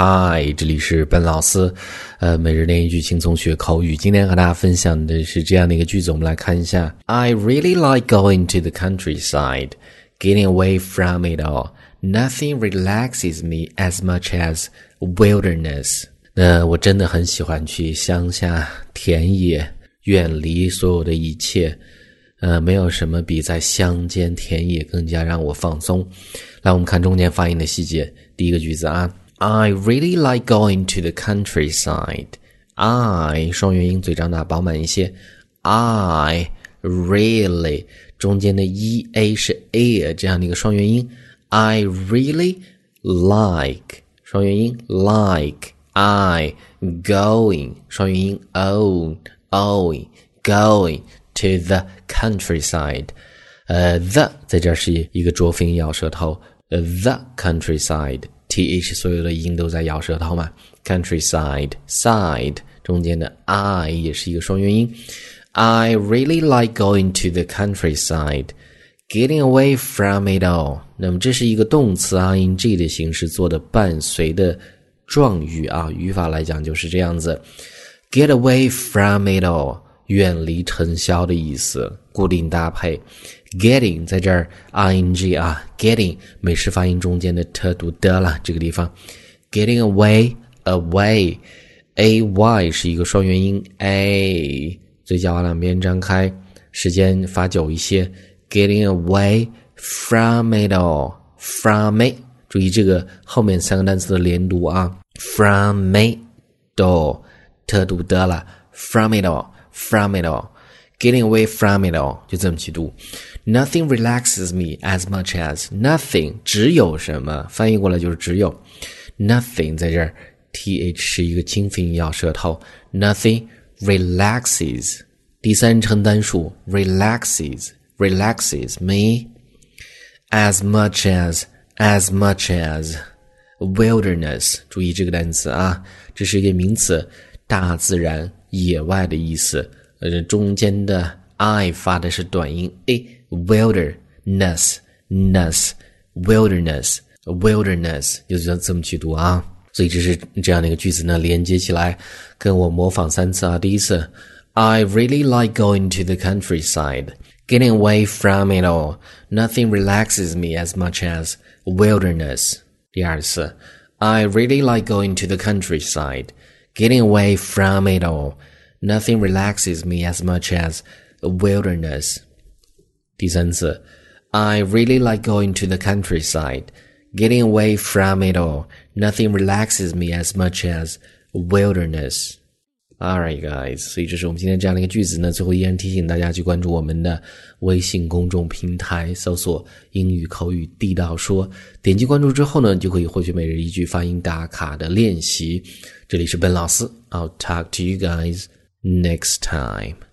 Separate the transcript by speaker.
Speaker 1: 嗨，这里是本老师，呃，每日练一句轻松学口语。今天和大家分享的是这样的一个句子，我们来看一下。I really like going to the countryside, getting away from it all. Nothing relaxes me as much as wilderness. 那我真的很喜欢去乡下田野，远离所有的一切。呃，没有什么比在乡间田野更加让我放松。来，我们看中间发音的细节。第一个句子啊。I really like going to the countryside. I 双元音，嘴张大，饱满一些。I really 中间的 e a 是 a 这样的一个双元音。I really like 双元音 like I going 双元音 o owing going to the countryside。呃，the 在这儿是一个浊辅音咬舌头。The countryside。 Th 所有的音都在咬舌头嘛，countryside side 中间的 i 也是一个双元音。I really like going to the countryside, getting away from it all。那么这是一个动词 ing 的形式做的伴随的状语啊，语法来讲就是这样子，get away from it all，远离尘嚣的意思，固定搭配。getting 在这儿 ing 啊，getting 美式发音中间的 t 读的了，这个地方 getting away away a y 是一个双元音 a，嘴角往两边张开，时间发久一些，getting away from it all from it，注意这个后面三个单词的连读啊，from it all t 读的了，from it all from it all。Getting away from it all，就这么去读。Nothing relaxes me as much as nothing，只有什么？翻译过来就是只有。Nothing 在这儿，th 是一个清辅音咬舌头。Nothing relaxes，第三人称单数，relaxes relaxes me as much as as much as wilderness。注意这个单词啊，这是一个名词，大自然、野外的意思。 呃，中间的 i 发的是短音 a，wilderness，ness，wilderness，wilderness，就是这么去读啊。所以这是这样的一个句子呢，连接起来，跟我模仿三次啊。第一次，I really like going to the countryside, getting away from it all. Nothing relaxes me as much as wilderness. 第二次，I really like going to the countryside, getting away from it all. Nothing relaxes me as much as a wilderness. 第三次，I really like going to the countryside, getting away from it all. Nothing relaxes me as much as a wilderness. Alright, guys，所以这是我们今天这样的一个句子呢。最后依然提醒大家去关注我们的微信公众平台，搜索“英语口语地道说”，点击关注之后呢，就可以获取每日一句发音打卡的练习。这里是本老师，I'll talk to you guys Next time.